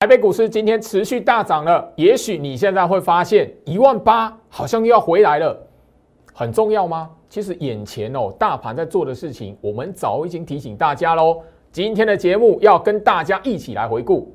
台北股市今天持续大涨了，也许你现在会发现一万八好像又要回来了，很重要吗？其实眼前哦，大盘在做的事情，我们早已经提醒大家喽。今天的节目要跟大家一起来回顾。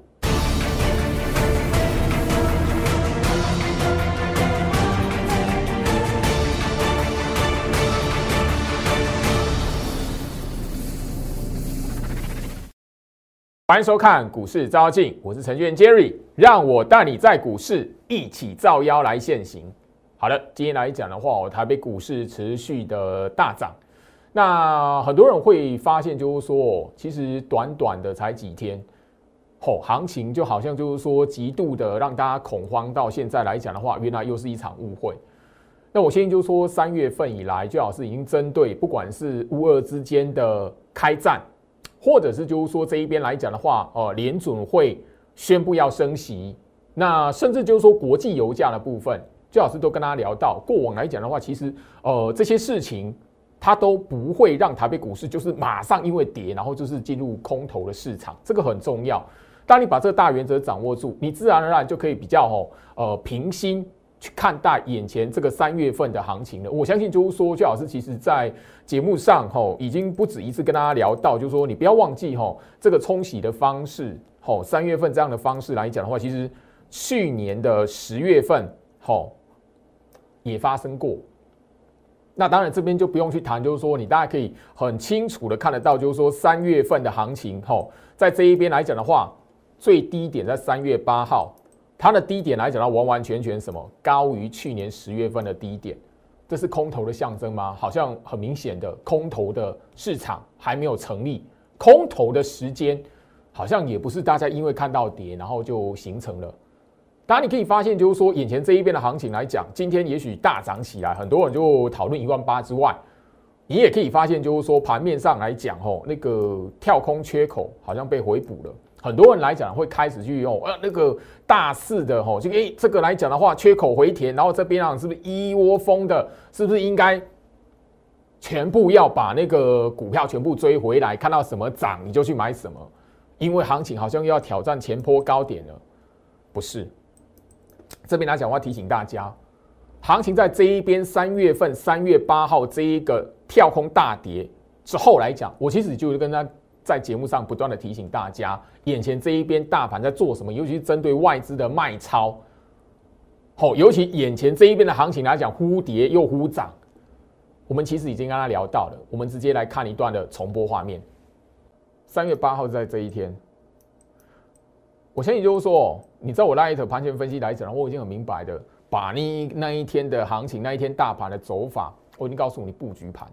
欢迎收看股市招妖镜，我是程序员 Jerry，让我带你在股市一起照妖来现行。好的，今天来讲的话，台北股市持续的大涨。那很多人会发现，就是说，其实短短的才几天，吼，行情就好像就是说，极度的让大家恐慌。到现在来讲的话，原来又是一场误会。那我先就说，三月份以来，最好是已经针对不管是乌俄之间的开战。或者是就是说这一边来讲的话，呃，联准会宣布要升息，那甚至就是说国际油价的部分，最好是都跟大家聊到。过往来讲的话，其实呃这些事情它都不会让台北股市就是马上因为跌，然后就是进入空头的市场，这个很重要。当你把这个大原则掌握住，你自然而然就可以比较哦呃平心。去看待眼前这个三月份的行情了。我相信就是说，邱老师其实在节目上吼已经不止一次跟大家聊到，就是说你不要忘记吼这个冲洗的方式，吼三月份这样的方式来讲的话，其实去年的十月份吼也发生过。那当然这边就不用去谈，就是说你大家可以很清楚的看得到，就是说三月份的行情吼在这一边来讲的话，最低点在三月八号。它的低点来讲，它完完全全什么高于去年十月份的低点，这是空头的象征吗？好像很明显的空头的市场还没有成立，空头的时间好像也不是大家因为看到跌然后就形成了。当然你可以发现，就是说眼前这一边的行情来讲，今天也许大涨起来，很多人就讨论一万八之外，你也可以发现，就是说盘面上来讲，吼那个跳空缺口好像被回补了。很多人来讲会开始去用呃那个大肆的吼，就诶这个来讲的话，缺口回填，然后这边啊是不是一窝蜂的，是不是应该全部要把那个股票全部追回来？看到什么涨你就去买什么，因为行情好像又要挑战前坡高点了，不是？这边来讲，我要提醒大家，行情在这一边三月份三月八号这一个跳空大跌之后来讲，我其实就是跟他。在节目上不断的提醒大家，眼前这一边大盘在做什么，尤其是针对外资的卖超，好，尤其眼前这一边的行情来讲，忽跌又忽涨，我们其实已经跟他聊到了，我们直接来看一段的重播画面。三月八号在这一天，我相信就是说，你知道我那一头盘前分析来讲，我已经很明白的，把你那一天的行情，那一天大盘的走法，我已经告诉你布局盘。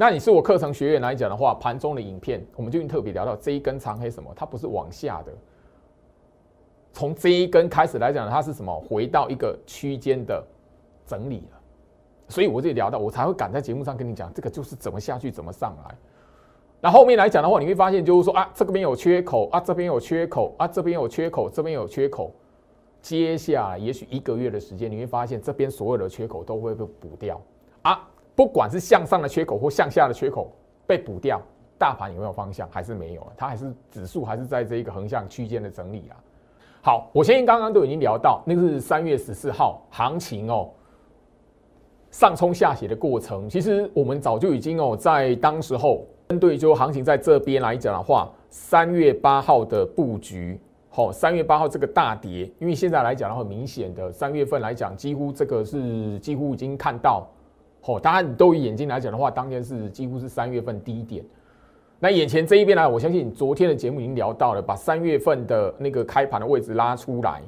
那你是我课程学员来讲的话，盘中的影片，我们就特别聊到这一根长黑什么，它不是往下的，从这一根开始来讲，它是什么？回到一个区间的整理了，所以我就聊到，我才会敢在节目上跟你讲，这个就是怎么下去，怎么上来。那后面来讲的话，你会发现就是说啊，这边有缺口啊，这边有缺口啊，这边有缺口，这边有缺口。接下来也许一个月的时间，你会发现这边所有的缺口都会被补掉。不管是向上的缺口或向下的缺口被补掉，大盘有没有方向？还是没有它还是指数还是在这一个横向区间的整理啊。好，我相信刚刚都已经聊到，那个是三月十四号行情哦，上冲下斜的过程。其实我们早就已经哦，在当时候针对就行情在这边来讲的话，三月八号的布局，好，三月八号这个大跌，因为现在来讲的话，明显的三月份来讲，几乎这个是几乎已经看到。哦，当然，你都以眼睛来讲的话，当天是几乎是三月份低点。那眼前这一边呢，我相信昨天的节目已经聊到了，把三月份的那个开盘的位置拉出来。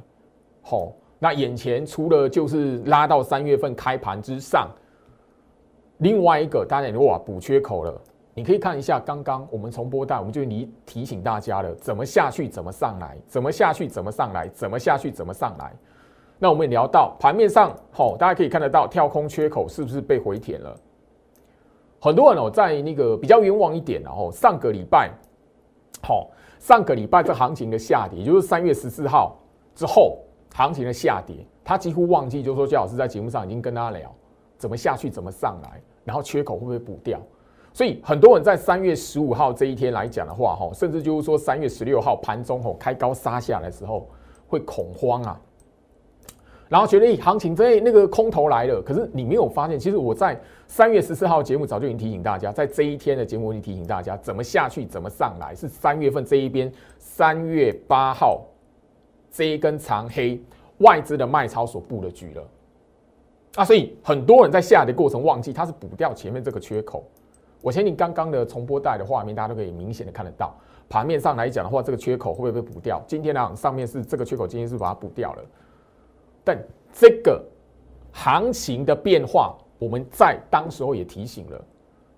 好，那眼前除了就是拉到三月份开盘之上，另外一个当然哇补缺口了。你可以看一下刚刚我们重播带，我们就提提醒大家了，怎么下去怎么上来，怎么下去怎么上来，怎么下去怎么上来。那我们也聊到盘面上，好，大家可以看得到跳空缺口是不是被回填了？很多人哦，在那个比较冤枉一点，然后上个礼拜，好，上个礼拜这行情的下跌，也就是三月十四号之后行情的下跌，他几乎忘记，就是说，姜老师在节目上已经跟大家聊怎么下去，怎么上来，然后缺口会不会补掉？所以很多人在三月十五号这一天来讲的话，哈，甚至就是说三月十六号盘中吼开高杀下来的时候会恐慌啊，然后觉得行情这那个空头来了。可是你没有发现，其实我在三月十四号节目早就已经提醒大家，在这一天的节目已经提醒大家怎么下去，怎么上来，是三月份这一边三月八号这一根长黑外资的卖超所布的局了。啊，所以很多人在下跌过程忘记，它是补掉前面这个缺口。我相信刚刚的重播带的画面，大家都可以明显的看得到。盘面上来讲的话，这个缺口会不会被补掉？今天呢，上面是这个缺口，今天是把它补掉了。但这个行情的变化，我们在当时候也提醒了。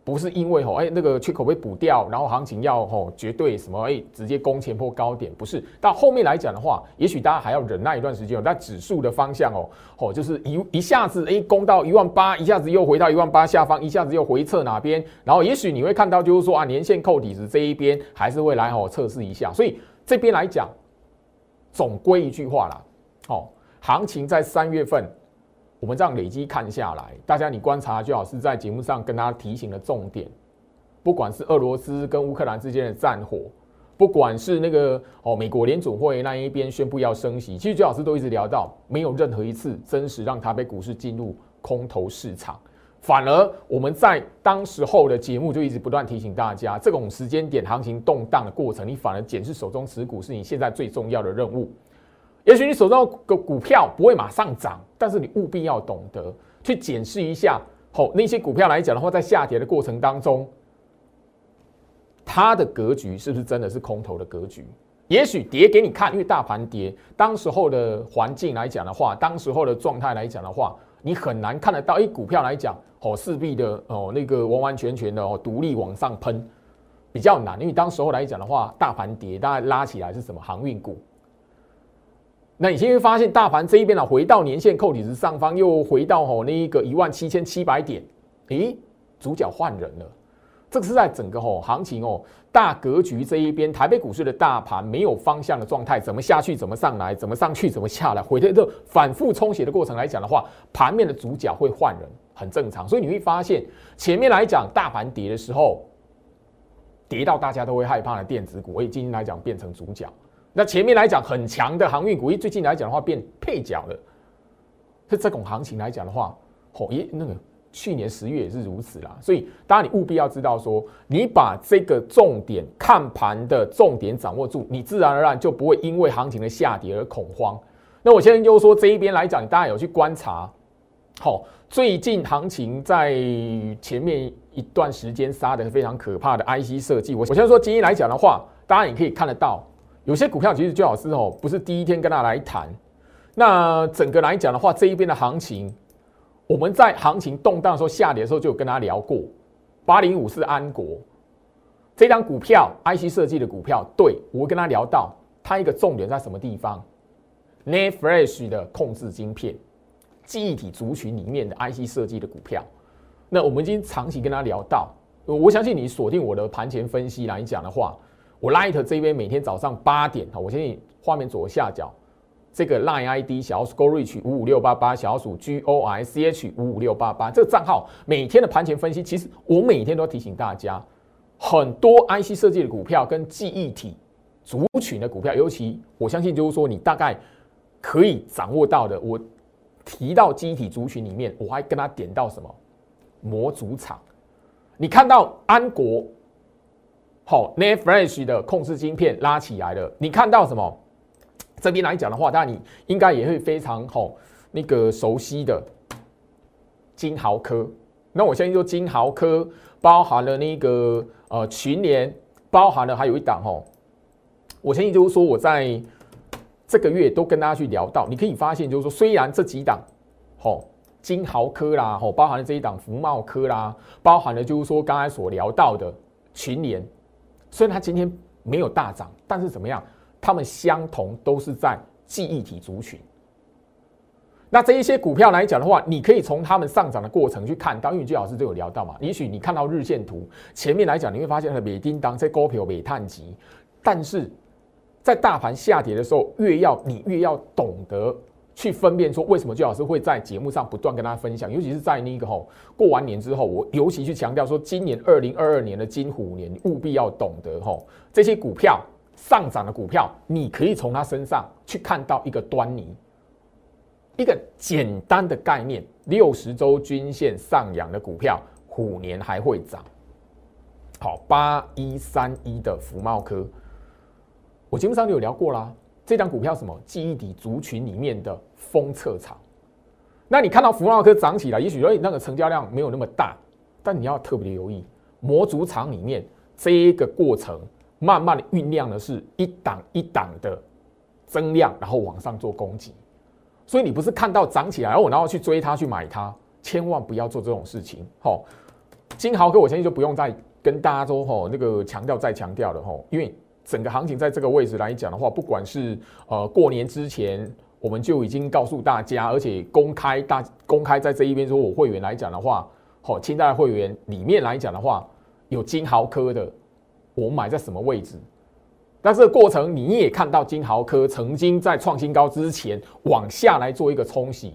不是因为吼哎那个缺口被补掉，然后行情要吼绝对什么哎直接攻前破高点，不是。到后面来讲的话，也许大家还要忍耐一段时间。但指数的方向哦哦就是一一下子哎攻到一万八，一下子又回到一万八下方，一下子又回撤哪边？然后也许你会看到就是说啊年线扣底子这一边还是会来吼测试一下。所以这边来讲，总归一句话啦，哦，行情在三月份。我们这样累积看下来，大家你观察就好，是在节目上跟大家提醒的重点。不管是俄罗斯跟乌克兰之间的战火，不管是那个哦美国联储会那一边宣布要升息，其实最老师都一直聊到，没有任何一次真实让他被股市进入空头市场。反而我们在当时候的节目就一直不断提醒大家，这种时间点行情动荡的过程，你反而检视手中持股是你现在最重要的任务。也许你手中的股票不会马上涨，但是你务必要懂得去检视一下，吼那些股票来讲的话，在下跌的过程当中，它的格局是不是真的是空头的格局？也许跌给你看，因为大盘跌，当时候的环境来讲的话，当时候的状态来讲的话，你很难看得到。一股票来讲，哦，势必的哦，那个完完全全的哦，独立往上喷，比较难。因为当时候来讲的话，大盘跌，大概拉起来是什么航运股？那你现在发现大盘这一边呢，回到年线扣底值上方，又回到吼那一个一万七千七百点，诶，主角换人了。这个是在整个吼行情哦大格局这一边，台北股市的大盘没有方向的状态，怎么下去怎么上来，怎么上去怎么下来，回的这反复冲洗的过程来讲的话，盘面的主角会换人，很正常。所以你会发现前面来讲大盘跌的时候，跌到大家都会害怕的电子股，以今天来讲变成主角。那前面来讲很强的航运股，最近来讲的话变配角了。是这种行情来讲的话，哦，咦，那个去年十月也是如此啦。所以，当然你务必要知道说，你把这个重点看盘的重点掌握住，你自然而然就不会因为行情的下跌而恐慌。那我现在就说这一边来讲，大家有去观察，好，最近行情在前面一段时间杀的非常可怕的 IC 设计，我我先说今天来讲的话，大家也可以看得到。有些股票其实最好是哦，不是第一天跟他来谈。那整个来讲的话，这一边的行情，我们在行情动荡的时候、下跌的时候就有跟他聊过。八零五是安国这张股票，IC 设计的股票，对我跟他聊到，它一个重点在什么地方 n e t Flash 的控制晶片，记忆体族群里面的 IC 设计的股票。那我们已经长期跟他聊到，我相信你锁定我的盘前分析来讲的话。我 Light 这边每天早上八点哈，我先画面左下角这个 Line ID 小鼠 Go Reach 五五六八八小鼠 G O I C H 五五六八八这个账号，每天的盘前分析，其实我每天都提醒大家，很多 IC 设计的股票跟记忆体族群的股票，尤其我相信就是说你大概可以掌握到的，我提到记忆体族群里面，我还跟他点到什么模组厂，你看到安国。好 n e t Flash 的控制晶片拉起来了。你看到什么？这边来讲的话，当然你应该也会非常好那个熟悉的金豪科。那我相信说金豪科包含了那个呃群联，包含了还有一档哦。我相信就是说我在这个月都跟大家去聊到，你可以发现就是说，虽然这几档哦金豪科啦，哦包含了这一档福茂科啦，包含了就是说刚才所聊到的群联。虽然它今天没有大涨，但是怎么样？它们相同都是在记忆体族群。那这一些股票来讲的话，你可以从它们上涨的过程去看到，因为最老师都有聊到嘛。也许你看到日线图前面来讲，你会发现它美叮当在高票美探级，但是在大盘下跌的时候，越要你越要懂得去分辨说为什么最老师会在节目上不断跟大家分享，尤其是在那个吼过完年之后，我尤其去强调说，今年二零二二年的金虎年，你务必要懂得吼这些股票上涨的股票，你可以从它身上去看到一个端倪，一个简单的概念：六十周均线上扬的股票，虎年还会涨。好，八一三一的福茂科，我节目上就有聊过啦。这张股票什么记忆体族群里面的封测厂，那你看到福茂科涨起来，也许说那个成交量没有那么大，但你要特别留意模组厂里面这一个过程，慢慢的酝酿的是一档一档的增量，然后往上做攻击。所以你不是看到涨起来，然后然后去追它去买它，千万不要做这种事情。吼，金豪科我相信就不用再跟大家说吼那个强调再强调了吼，因为。整个行情在这个位置来讲的话，不管是呃过年之前，我们就已经告诉大家，而且公开大公开在这一边说，我会员来讲的话，好，清代会员里面来讲的话，有金豪科的，我买在什么位置？但是过程你也看到金豪科曾经在创新高之前往下来做一个冲洗，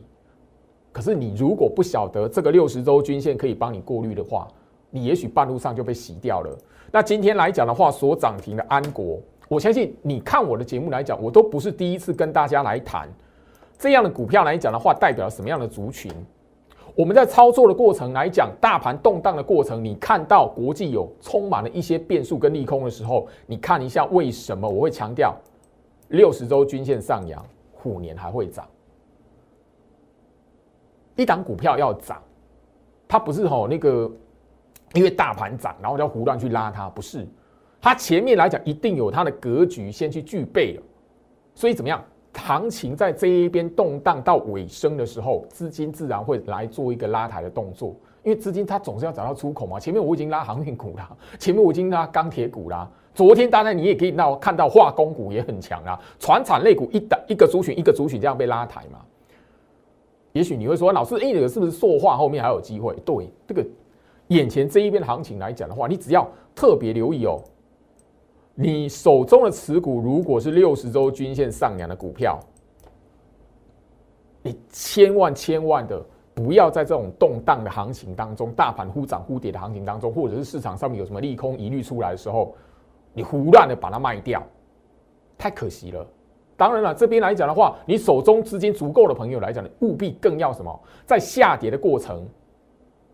可是你如果不晓得这个六十周均线可以帮你过滤的话，你也许半路上就被洗掉了。那今天来讲的话，所涨停的安国，我相信你看我的节目来讲，我都不是第一次跟大家来谈这样的股票来讲的话，代表什么样的族群？我们在操作的过程来讲，大盘动荡的过程，你看到国际有充满了一些变数跟利空的时候，你看一下为什么我会强调六十周均线上扬，虎年还会涨？一档股票要涨，它不是吼那个。因为大盘涨，然后就胡乱去拉它，不是？它前面来讲一定有它的格局先去具备了，所以怎么样？行情在这一边动荡到尾声的时候，资金自然会来做一个拉抬的动作。因为资金它总是要找到出口嘛。前面我已经拉航运股啦，前面我已经拉钢铁股啦。昨天当然你也可以到看到化工股也很强啊，船产类股一打一个族群一个族群这样被拉抬嘛。也许你会说，老师，哎，这个是不是塑化后面还有机会？对，这个。眼前这一边的行情来讲的话，你只要特别留意哦，你手中的持股如果是六十周均线上扬的股票，你千万千万的不要在这种动荡的行情当中，大盘忽涨忽跌的行情当中，或者是市场上面有什么利空疑虑出来的时候，你胡乱的把它卖掉，太可惜了。当然了，这边来讲的话，你手中资金足够的朋友来讲，务必更要什么，在下跌的过程。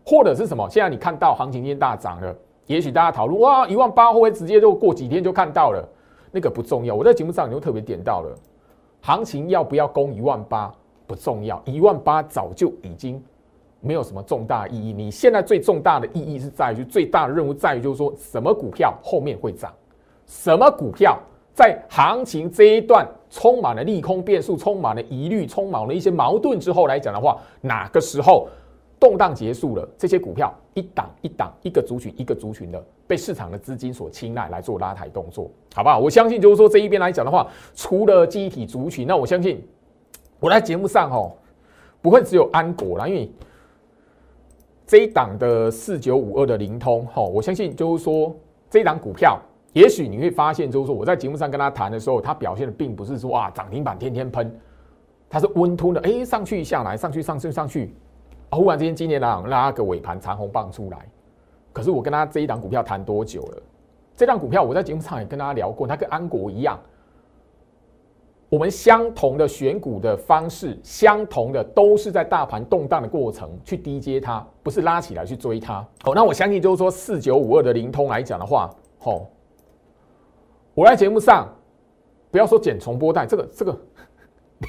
或者是什么？现在你看到行情今天大涨了，也许大家讨论哇，一万八会不会直接就过几天就看到了？那个不重要。我在节目上就特别点到了，行情要不要攻一万八不重要，一万八早就已经没有什么重大意义。你现在最重大的意义是在于，最大的任务在于就是说什么股票后面会涨，什么股票在行情这一段充满了利空变数、充满了疑虑、充满了一些矛盾之后来讲的话，哪个时候？动荡结束了，这些股票一档一档、一个族群一个族群的被市场的资金所青睐来做拉抬动作，好不好？我相信就是说这一边来讲的话，除了记忆体族群，那我相信我在节目上哦，不会只有安国啦，因为这一档的四九五二的灵通哈，我相信就是说这一档股票，也许你会发现就是说我在节目上跟他谈的时候，他表现的并不是说哇涨停板天天喷，它是温吞的，哎上去下来，上去上去上去。忽然之间，今年拉拉个尾盘长红棒出来，可是我跟他这一档股票谈多久了？这档股票我在节目上也跟大家聊过，它跟安国一样，我们相同的选股的方式，相同的都是在大盘动荡的过程去低接它，不是拉起来去追它。好，那我相信就是说四九五二的灵通来讲的话，吼，我在节目上不要说剪重播带，这个这个，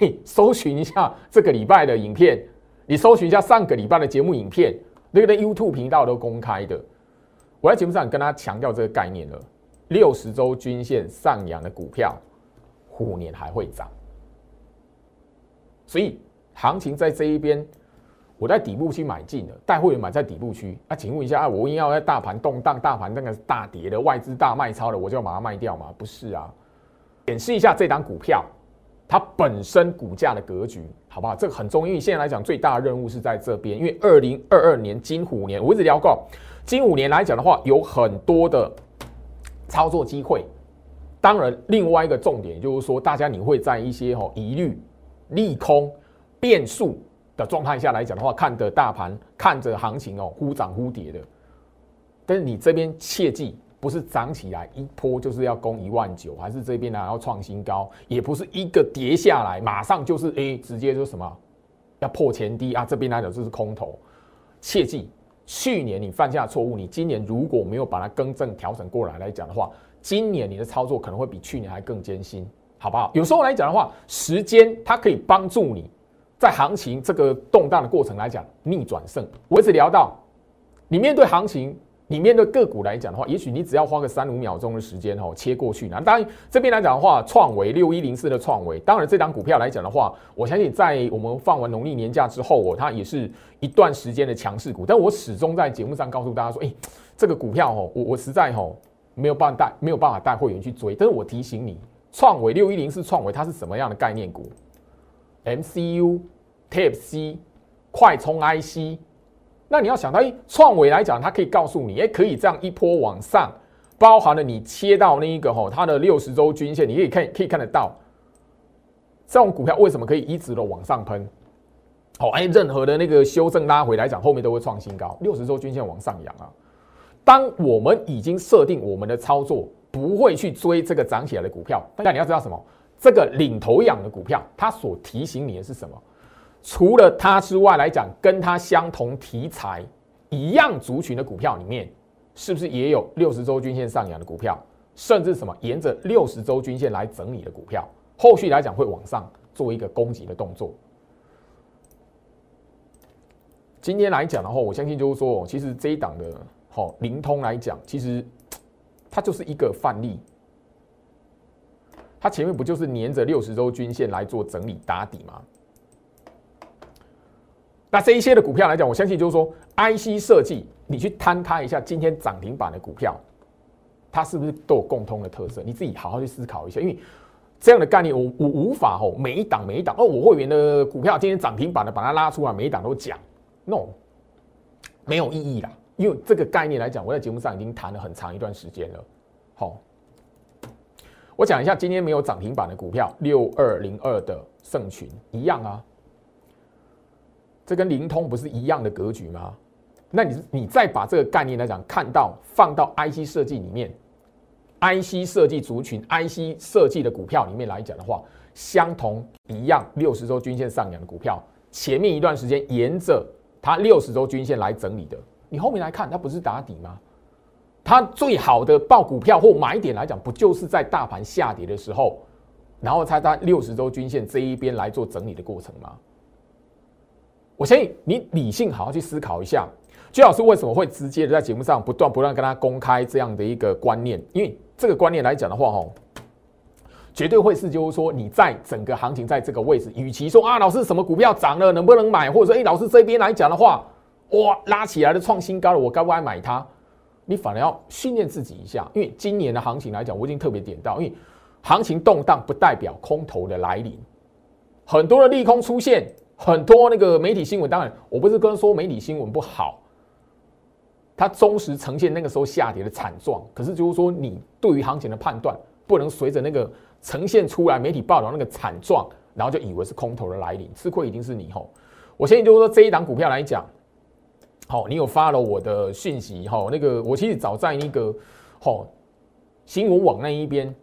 你搜寻一下这个礼拜的影片。你搜寻一下上个礼拜的节目影片，那个在 YouTube 频道都公开的。我在节目上跟他强调这个概念了：六十周均线上扬的股票，虎年还会涨。所以行情在这一边，我在底部区买进了，带会员买在底部区。啊，请问一下啊，我硬要在大盘动荡、大盘那个大跌的外资大卖超了，我就要把它卖掉吗？不是啊，演示一下这档股票。它本身股价的格局，好不好？这个很重要，因为现在来讲，最大的任务是在这边。因为二零二二年金虎年，我一直聊过，金虎年来讲的话，有很多的操作机会。当然，另外一个重点就是说，大家你会在一些哦疑虑、利空变数的状态下来讲的话，看着大盘，看着行情哦，忽涨忽跌的。但是你这边切记，不是涨起来一波就是要攻一万九，还是这边呢要创新高，也不是一个跌下来马上就是哎，直接就什么要破前低啊，这边来讲就是空头。切记，去年你犯下错误，你今年如果没有把它更正调整过来来讲的话，今年你的操作可能会比去年还更艰辛，好不好？有时候来讲的话，时间它可以帮助你在行情这个动荡的过程来讲逆转胜。我一直聊到，你面对行情。你面的个股来讲的话，也许你只要花个三五秒钟的时间哦，切过去。那当然这边来讲的话，创维六一零四的创维，当然这张股票来讲的话，我相信在我们放完农历年假之后哦，它也是一段时间的强势股。但我始终在节目上告诉大家说，哎，这个股票哦，我我实在哦没有办法带没有办法带会员去追。但是我提醒你，创维六一零四创维它是什么样的概念股？MCU、Type C、快充 IC。那你要想到，哎，创维来讲，它可以告诉你，哎，可以这样一波往上，包含了你切到那一个吼，它的六十周均线，你可以看，可以看得到，这种股票为什么可以一直的往上喷？好，哎，任何的那个修正拉回来讲，后面都会创新高，六十周均线往上扬啊。当我们已经设定我们的操作不会去追这个涨起来的股票，但你要知道什么？这个领头羊的股票，它所提醒你的是什么？除了它之外来讲，跟它相同题材一样族群的股票里面，是不是也有六十周均线上扬的股票，甚至什么沿着六十周均线来整理的股票，后续来讲会往上做一个攻击的动作？今天来讲的话，我相信就是说，其实这一档的好灵通来讲，其实它就是一个范例，它前面不就是沿着六十周均线来做整理打底吗？那这一些的股票来讲，我相信就是说，IC 设计，你去摊开一下今天涨停板的股票，它是不是都有共通的特色？你自己好好去思考一下，因为这样的概念，我我无法吼每一档每一档哦，我会员的股票今天涨停板的，把它拉出来，每一档都讲，no，没有意义啦。因为这个概念来讲，我在节目上已经谈了很长一段时间了。好，我讲一下今天没有涨停板的股票，六二零二的盛群一样啊。这跟灵通不是一样的格局吗？那你你再把这个概念来讲，看到放到 IC 设计里面，IC 设计族群、IC 设计的股票里面来讲的话，相同一样六十周均线上扬的股票，前面一段时间沿着它六十周均线来整理的，你后面来看它不是打底吗？它最好的报股票或买点来讲，不就是在大盘下跌的时候，然后它在六十周均线这一边来做整理的过程吗？我相信你理性好好去思考一下，居老师为什么会直接的在节目上不断不断跟他公开这样的一个观念？因为这个观念来讲的话，哈，绝对会是就是说你在整个行情在这个位置，与其说啊老师什么股票涨了能不能买，或者说哎老师这边来讲的话，哇拉起来的创新高了，我该不该买它？你反而要训练自己一下，因为今年的行情来讲，我已经特别点到，因为行情动荡不代表空头的来临，很多的利空出现。很多那个媒体新闻，当然我不是跟说媒体新闻不好，它忠实呈现那个时候下跌的惨状。可是就是说，你对于行情的判断不能随着那个呈现出来媒体报道那个惨状，然后就以为是空头的来临，吃亏一定是你吼。我现在就是说这一档股票来讲，好，你有发了我的讯息哈，那个我其实早在那个好新闻网那一边。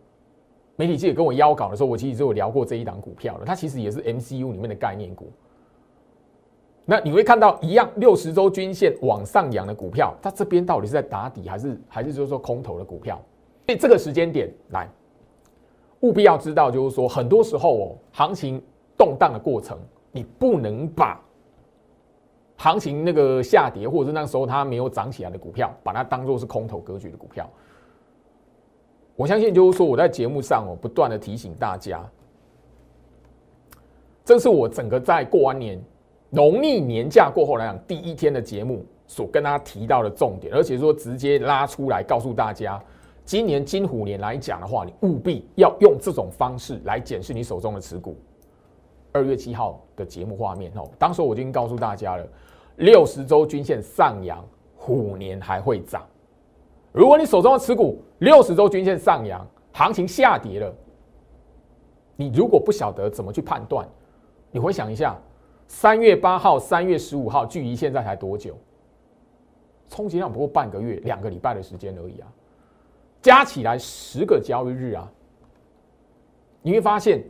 媒体记者跟我邀稿的时候，我其实就有聊过这一档股票了。它其实也是 MCU 里面的概念股。那你会看到一样六十周均线往上扬的股票，它这边到底是在打底，还是还是就是说空头的股票？所以这个时间点来，务必要知道，就是说很多时候哦，行情动荡的过程，你不能把行情那个下跌，或者是那时候它没有涨起来的股票，把它当做是空头格局的股票。我相信，就是说，我在节目上哦，不断的提醒大家，这是我整个在过完年、农历年假过后来讲第一天的节目所跟大家提到的重点，而且说直接拉出来告诉大家，今年金虎年来讲的话，你务必要用这种方式来检视你手中的持股。二月七号的节目画面哦，当时我已经告诉大家了，六十周均线上扬，虎年还会涨。如果你手中的持股六十周均线上扬，行情下跌了，你如果不晓得怎么去判断，你回想一下，三月八号、三月十五号，距离现在才多久？充其量不过半个月、两个礼拜的时间而已啊，加起来十个交易日啊。你会发现，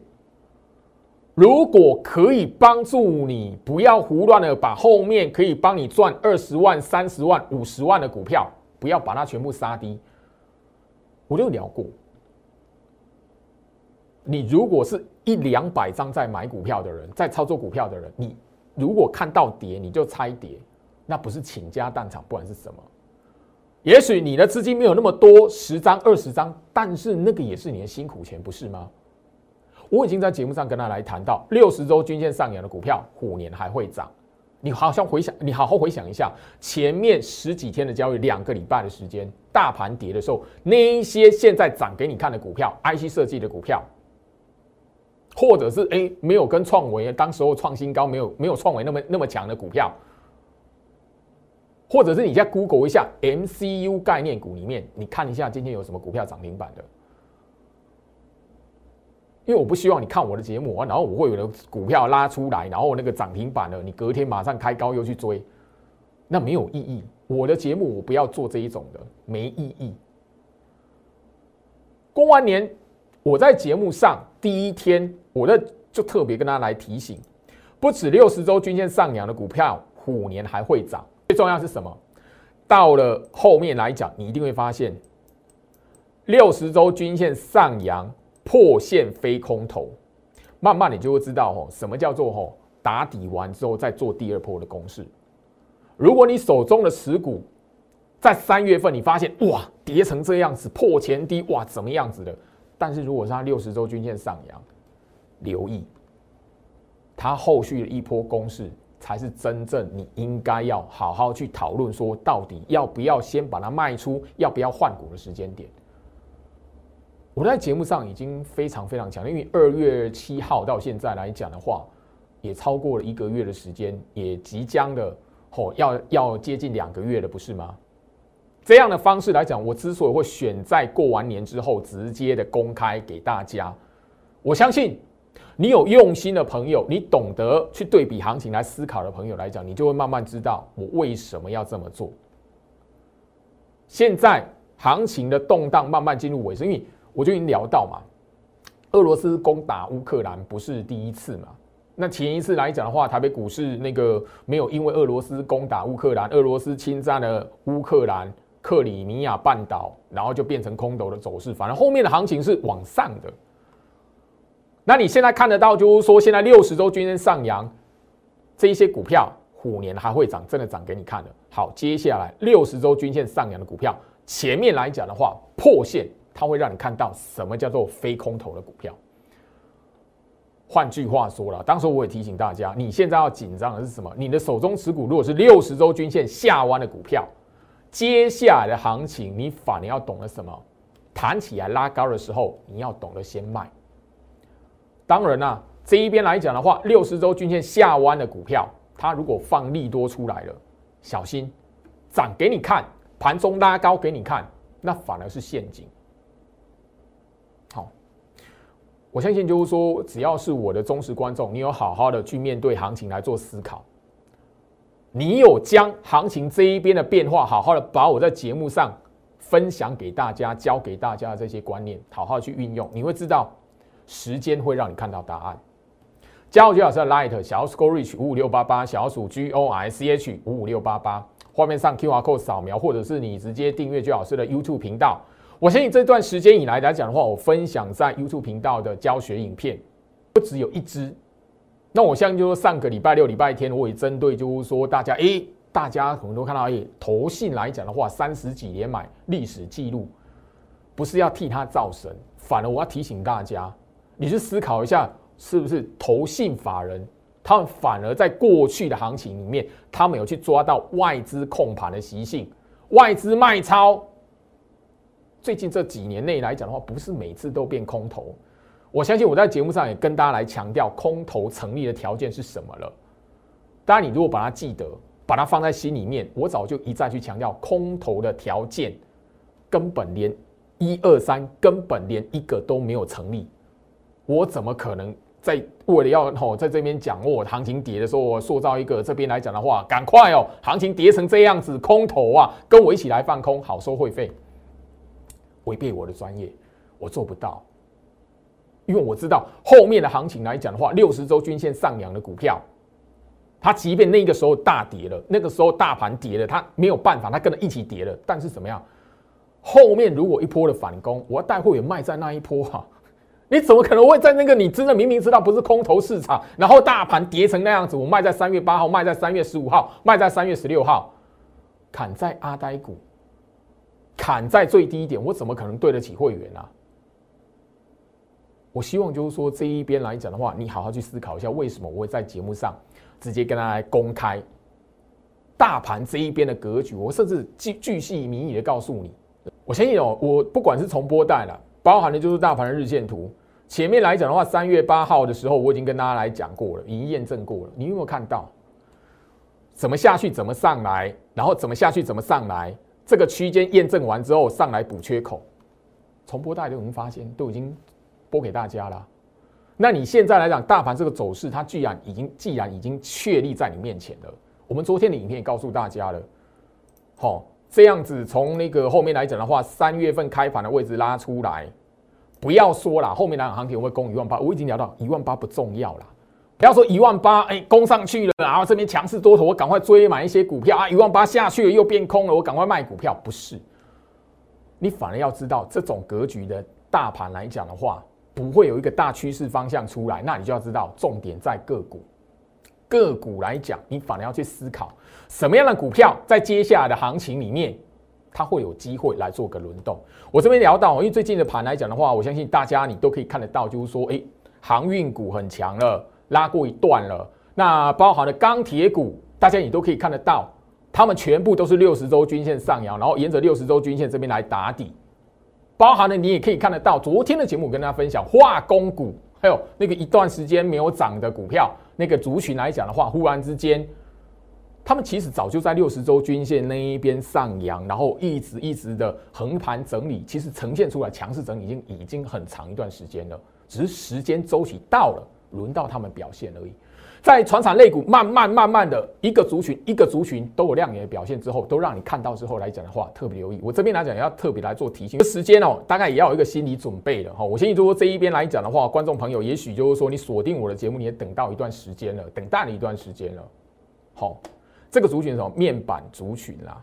如果可以帮助你不要胡乱的把后面可以帮你赚二十万、三十万、五十万的股票，不要把它全部杀低。我就聊过，你如果是一两百张在买股票的人，在操作股票的人，你如果看到跌你就猜跌，那不是倾家荡产，不管是什么。也许你的资金没有那么多，十张、二十张，但是那个也是你的辛苦钱，不是吗？我已经在节目上跟他来谈到六十周均线上扬的股票，虎年还会涨。你好像回想，你好好回想一下，前面十几天的交易，两个礼拜的时间，大盘跌的时候，那一些现在涨给你看的股票，IC 设计的股票，或者是哎没有跟创维当时候创新高，没有没有创维那么那么强的股票，或者是你在 Google 一下 MCU 概念股里面，你看一下今天有什么股票涨停板的。因为我不希望你看我的节目啊，然后我会有的股票拉出来，然后那个涨停板了，你隔天马上开高又去追，那没有意义。我的节目我不要做这一种的，没意义。过完年，我在节目上第一天，我的就特别跟大家来提醒，不止六十周均线上扬的股票，虎年还会涨。最重要是什么？到了后面来讲，你一定会发现，六十周均线上扬。破线飞空头，慢慢你就会知道哦，什么叫做哦打底完之后再做第二波的攻势。如果你手中的持股在三月份你发现哇跌成这样子破前低哇怎么样子的，但是如果是它六十周均线上扬，留意它后续的一波攻势才是真正你应该要好好去讨论说到底要不要先把它卖出，要不要换股的时间点。我在节目上已经非常非常强，因为二月七号到现在来讲的话，也超过了一个月的时间，也即将的哦要要接近两个月了，不是吗？这样的方式来讲，我之所以会选在过完年之后直接的公开给大家，我相信你有用心的朋友，你懂得去对比行情来思考的朋友来讲，你就会慢慢知道我为什么要这么做。现在行情的动荡慢慢进入尾声，因为。我就已经聊到嘛，俄罗斯攻打乌克兰不是第一次嘛？那前一次来讲的话，台北股市那个没有因为俄罗斯攻打乌克兰，俄罗斯侵占了乌克兰克里米亚半岛，然后就变成空头的走势。反而后面的行情是往上的。那你现在看得到，就是说现在六十周均线上扬，这一些股票虎年还会涨，真的涨给你看的。好，接下来六十周均线上扬的股票，前面来讲的话破线。它会让你看到什么叫做非空头的股票。换句话说了，当时我也提醒大家，你现在要紧张的是什么？你的手中持股如果是六十周均线下弯的股票，接下来的行情你反而要懂得什么？弹起来拉高的时候，你要懂得先卖。当然啦，这一边来讲的话，六十周均线下弯的股票，它如果放利多出来了，小心涨给你看，盘中拉高给你看，那反而是陷阱。好我相信就是说，只要是我的忠实观众，你有好好的去面对行情来做思考，你有将行情这一边的变化，好好的把我在节目上分享给大家、教给大家的这些观念，好好去运用，你会知道时间会让你看到答案。加入最老师的 Light 小老鼠 Go Reach 五五六八八，小老鼠 G O R C H 五五六八八，画面上 Q R code 扫描，或者是你直接订阅最老师的 YouTube 频道。我相信这段时间以来来讲的话，我分享在 YouTube 频道的教学影片不只有一支。那我相信就是上个礼拜六、礼拜天，我也针对就是说大家，哎，大家可能都看到，哎，投信来讲的话，三十几年买历史记录，不是要替他造神，反而我要提醒大家，你去思考一下，是不是投信法人他们反而在过去的行情里面，他们有去抓到外资控盘的习性，外资卖超。最近这几年内来讲的话，不是每次都变空头。我相信我在节目上也跟大家来强调，空头成立的条件是什么了。当然，你如果把它记得，把它放在心里面，我早就一再去强调，空头的条件根本连一二三根本连一个都没有成立。我怎么可能在为了要吼在这边讲我，行情跌的时候，我塑造一个这边来讲的话，赶快哦，行情跌成这样子，空头啊，跟我一起来放空，好收会费，违背我的专业，我做不到，因为我知道后面的行情来讲的话，六十周均线上扬的股票，它即便那个时候大跌了，那个时候大盘跌了，它没有办法，它跟着一起跌了，但是怎么样？后面如果一波的反攻，我要带会员卖在那一波哈。你怎么可能会在那个你真的明明知道不是空头市场，然后大盘跌成那样子，我卖在三月八号，卖在三月十五号，卖在三月十六号，砍在阿呆股，砍在最低点，我怎么可能对得起会员啊？我希望就是说这一边来讲的话，你好好去思考一下，为什么我会在节目上直接跟大家公开大盘这一边的格局，我甚至巨巨细靡遗的告诉你，我相信哦，我不管是重播带了。包含的就是大盘的日线图。前面来讲的话，三月八号的时候，我已经跟大家来讲过了，已经验证过了。你有没有看到？怎么下去，怎么上来，然后怎么下去，怎么上来？这个区间验证完之后，上来补缺口。重播大家都已经发现，都已经播给大家了。那你现在来讲，大盘这个走势，它居然已经既然已经确立在你面前了。我们昨天的影片也告诉大家了，好。这样子从那个后面来讲的话，三月份开盘的位置拉出来，不要说了，后面两行情会攻一万八，我已经聊到一万八不重要了。不要说一万八，哎，攻上去了，然后这边强势多头，我赶快追买一些股票啊，一万八下去了又变空了，我赶快卖股票，不是。你反而要知道，这种格局的大盘来讲的话，不会有一个大趋势方向出来，那你就要知道重点在个股。个股来讲，你反而要去思考。什么样的股票在接下来的行情里面，它会有机会来做个轮动？我这边聊到，因为最近的盘来讲的话，我相信大家你都可以看得到，就是说，哎，航运股很强了，拉过一段了。那包含的钢铁股，大家你都可以看得到，他们全部都是六十周均线上扬，然后沿着六十周均线这边来打底。包含的你也可以看得到，昨天的节目跟大家分享化工股，还有那个一段时间没有涨的股票，那个族群来讲的话，忽然之间。他们其实早就在六十周均线那一边上扬，然后一直一直的横盘整理，其实呈现出来强势整理已经已经很长一段时间了，只是时间周期到了，轮到他们表现而已。在船产类股慢慢慢慢的一个族群一个族群都有亮眼的表现之后，都让你看到之后来讲的话，特别留意。我这边来讲要特别来做提醒，时间哦，大概也要有一个心理准备了哈。我相信如果这一边来讲的话，观众朋友也许就是说你锁定我的节目，你也等到一段时间了，等待了一段时间了，好。这个族群什么面板族群啦？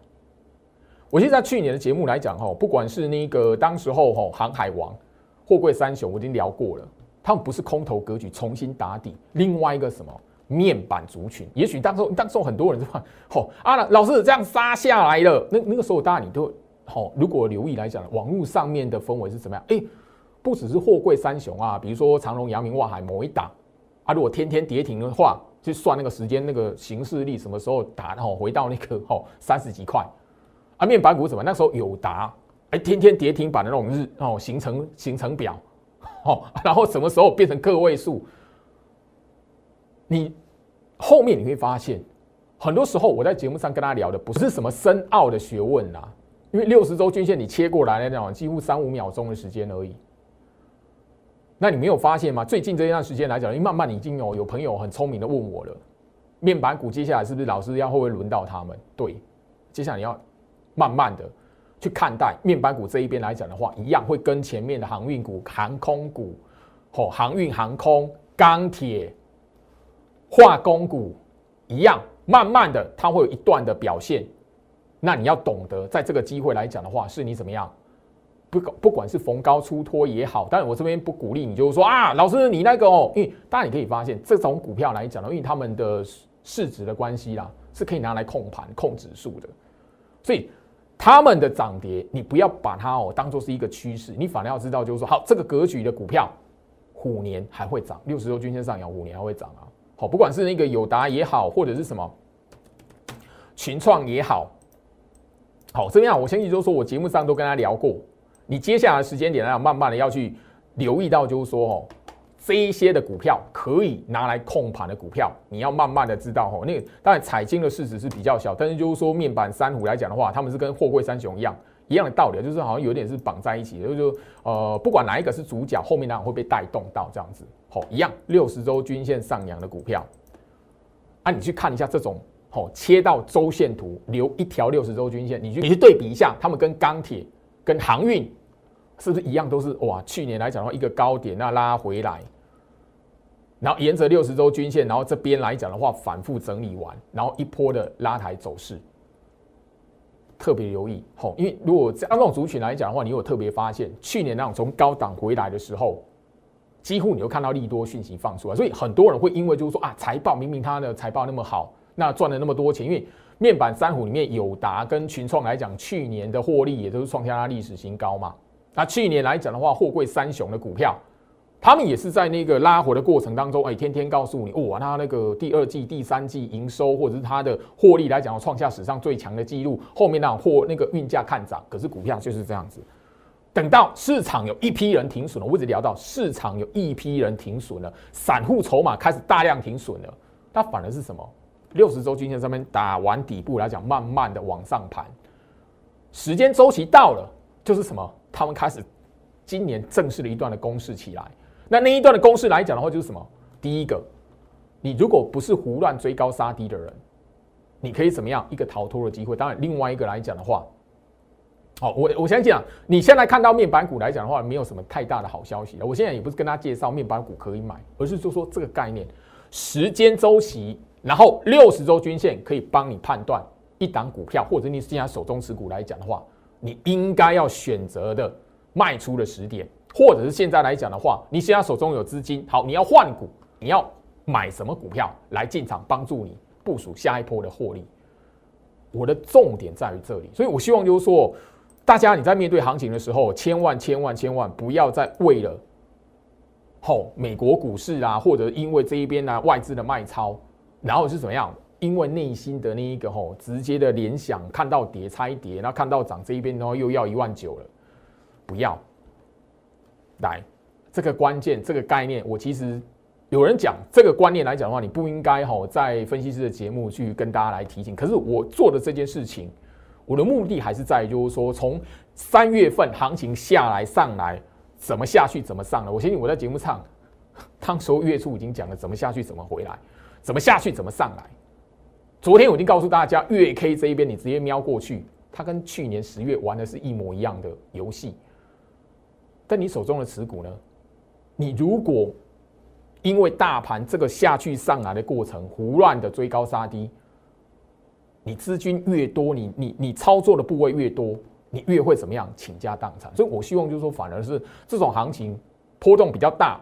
我记得在去年的节目来讲，哈，不管是那个当时候哈航海王、货柜三雄，我已经聊过了，他们不是空头格局，重新打底。另外一个什么面板族群，也许当时候当时候很多人就话，吼啊，老师这样杀下来了，那那个时候大家你都好，如果留意来讲，网络上面的氛围是怎么样？哎，不只是货柜三雄啊，比如说长隆、阳明、万海某一档啊，如果天天跌停的话。去算那个时间，那个形势力什么时候打哦，回到那个 哦三十几块啊？面板股什么？那时候有达哎，天天跌停板的那种日哦，形成形成表 哦，然后什么时候变成个位数？你后面你会发现，很多时候我在节目上跟他聊的不是什么深奥的学问呐，因为六十周均线你切过来那种，几乎三五秒钟的时间而已。那你没有发现吗？最近这一段时间来讲，因为慢慢已经有有朋友很聪明的问我了，面板股接下来是不是老师要会不会轮到他们？对，接下来你要慢慢的去看待面板股这一边来讲的话，一样会跟前面的航运股、航空股、哦航运航空、钢铁、化工股一样，慢慢的它会有一段的表现。那你要懂得在这个机会来讲的话，是你怎么样？不不管是逢高出脱也好，但是我这边不鼓励你，就是说啊，老师你那个哦，因为大家你可以发现，这种股票来讲呢，因为他们的市值的关系啦，是可以拿来控盘、控指数的，所以他们的涨跌，你不要把它哦当做是一个趋势，你反而要知道，就是说，好，这个格局的股票，虎年还会涨，六十周均线上扬，虎年还会涨啊。好，不管是那个友达也好，或者是什么群创也好，好，这边啊，我相信就是说我节目上都跟他聊过。你接下来时间点来讲，慢慢的要去留意到，就是说哦，这一些的股票可以拿来控盘的股票，你要慢慢的知道哦。那个当然彩晶的市值是比较小，但是就是说面板三虎来讲的话，他们是跟货柜三雄一样，一样的道理，就是好像有点是绑在一起的，就是呃，不管哪一个是主角，后面那会被带动到这样子。好，一样六十周均线上扬的股票，啊，你去看一下这种，好，切到周线图，留一条六十周均线，你去你去对比一下，他们跟钢铁、跟航运是不是一样，都是哇？去年来讲的话，一个高点那拉回来，然后沿着六十周均线，然后这边来讲的话，反复整理完，然后一波的拉抬走势。特别留意，吼，因为如果按那种族群来讲的话，你有特别发现，去年那种从高档回来的时候，几乎你就看到利多讯息放出来，所以很多人会因为就是说啊，财报明明它的财报那么好，那赚了那么多钱，因为面板三虎里面友达跟群创来讲，去年的获利也都是创下它历史新高嘛，那去年来讲的话，货柜三雄的股票。他们也是在那个拉回的过程当中，哎，天天告诉你，哇，他那个第二季、第三季营收或者是它的获利来讲，创下史上最强的记录。后面那种货那个运价看涨，可是股票就是这样子。等到市场有一批人停损了，我一直聊到市场有一批人停损了，散户筹码开始大量停损了，它反而是什么？六十周均线上面打完底部来讲，慢慢的往上盘，时间周期到了，就是什么？他们开始今年正式的一段的攻势起来。那那一段的公式来讲的话，就是什么？第一个，你如果不是胡乱追高杀低的人，你可以怎么样？一个逃脱的机会。当然，另外一个来讲的话，好，我我先讲，你现在看到面板股来讲的话，没有什么太大的好消息。我现在也不是跟他介绍面板股可以买，而是就说这个概念，时间周期，然后六十周均线可以帮你判断一档股票，或者你现在手中持股来讲的话，你应该要选择的卖出的时点。或者是现在来讲的话，你现在手中有资金，好，你要换股，你要买什么股票来进场帮助你部署下一波的获利？我的重点在于这里，所以我希望就是说，大家你在面对行情的时候，千万千万千万不要再为了吼美国股市啊，或者因为这一边呢外资的卖超，然后是怎么样？因为内心的那一个吼直接的联想，看到跌猜跌，然后看到涨这一边，然后又要一万九了，不要。来，这个关键，这个概念，我其实有人讲这个观念来讲的话，你不应该哈在分析师的节目去跟大家来提醒。可是我做的这件事情，我的目的还是在就是说，从三月份行情下来上来，怎么下去怎么上来。我相信我在节目上，当时候月初已经讲了怎么下去怎么回来，怎么下去怎么上来。昨天我已经告诉大家，月 K 这一边你直接瞄过去，它跟去年十月玩的是一模一样的游戏。但你手中的持股呢？你如果因为大盘这个下去上来的过程，胡乱的追高杀低，你资金越多，你你你操作的部位越多，你越会怎么样倾家荡产？所以我希望就是说，反而是这种行情波动比较大，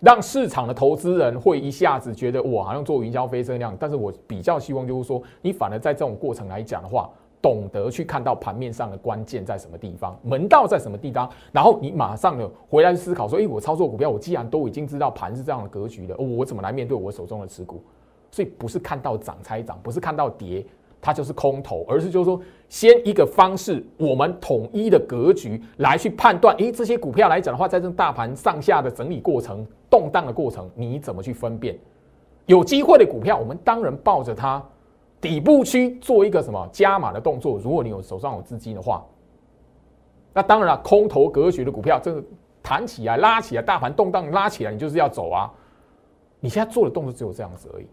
让市场的投资人会一下子觉得我好像做云霄飞车那样。但是我比较希望就是说，你反而在这种过程来讲的话。懂得去看到盘面上的关键在什么地方，门道在什么地方，然后你马上的回来思考说：，诶，我操作股票，我既然都已经知道盘是这样的格局的，我怎么来面对我手中的持股？所以不是看到涨猜涨，不是看到跌它就是空头，而是就是说，先一个方式，我们统一的格局来去判断，诶，这些股票来讲的话，在这大盘上下的整理过程、动荡的过程，你怎么去分辨？有机会的股票，我们当然抱着它。底部区做一个什么加码的动作？如果你有手上有资金的话，那当然了，空头格局的股票，这个弹起来、拉起来，大盘动荡拉起来，你就是要走啊。你现在做的动作只有这样子而已。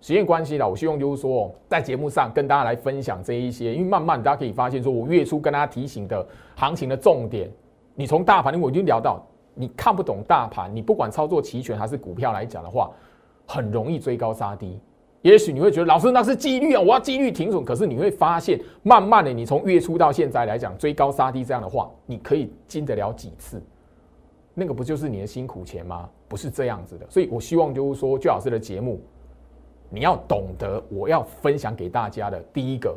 时间关系了，我希望就是说，在节目上跟大家来分享这一些，因为慢慢大家可以发现，说我月初跟大家提醒的行情的重点，你从大盘，我已经聊到，你看不懂大盘，你不管操作期权还是股票来讲的话，很容易追高杀低。也许你会觉得老师那是纪律啊，我要纪律停损。可是你会发现，慢慢的，你从月初到现在来讲，追高杀低这样的话，你可以经得了几次？那个不就是你的辛苦钱吗？不是这样子的。所以我希望就是说，居老师的节目，你要懂得我要分享给大家的第一个，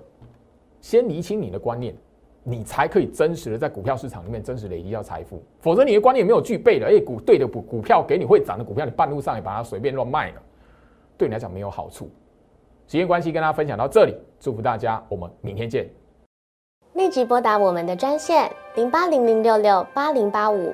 先厘清你的观念，你才可以真实的在股票市场里面真实累积到财富。否则你的观念没有具备的，哎，股对的股股票给你会涨的股票，你半路上也把它随便乱卖了。对你来讲没有好处。时间关系，跟大家分享到这里，祝福大家，我们明天见。立即拨打我们的专线零八零零六六八零八五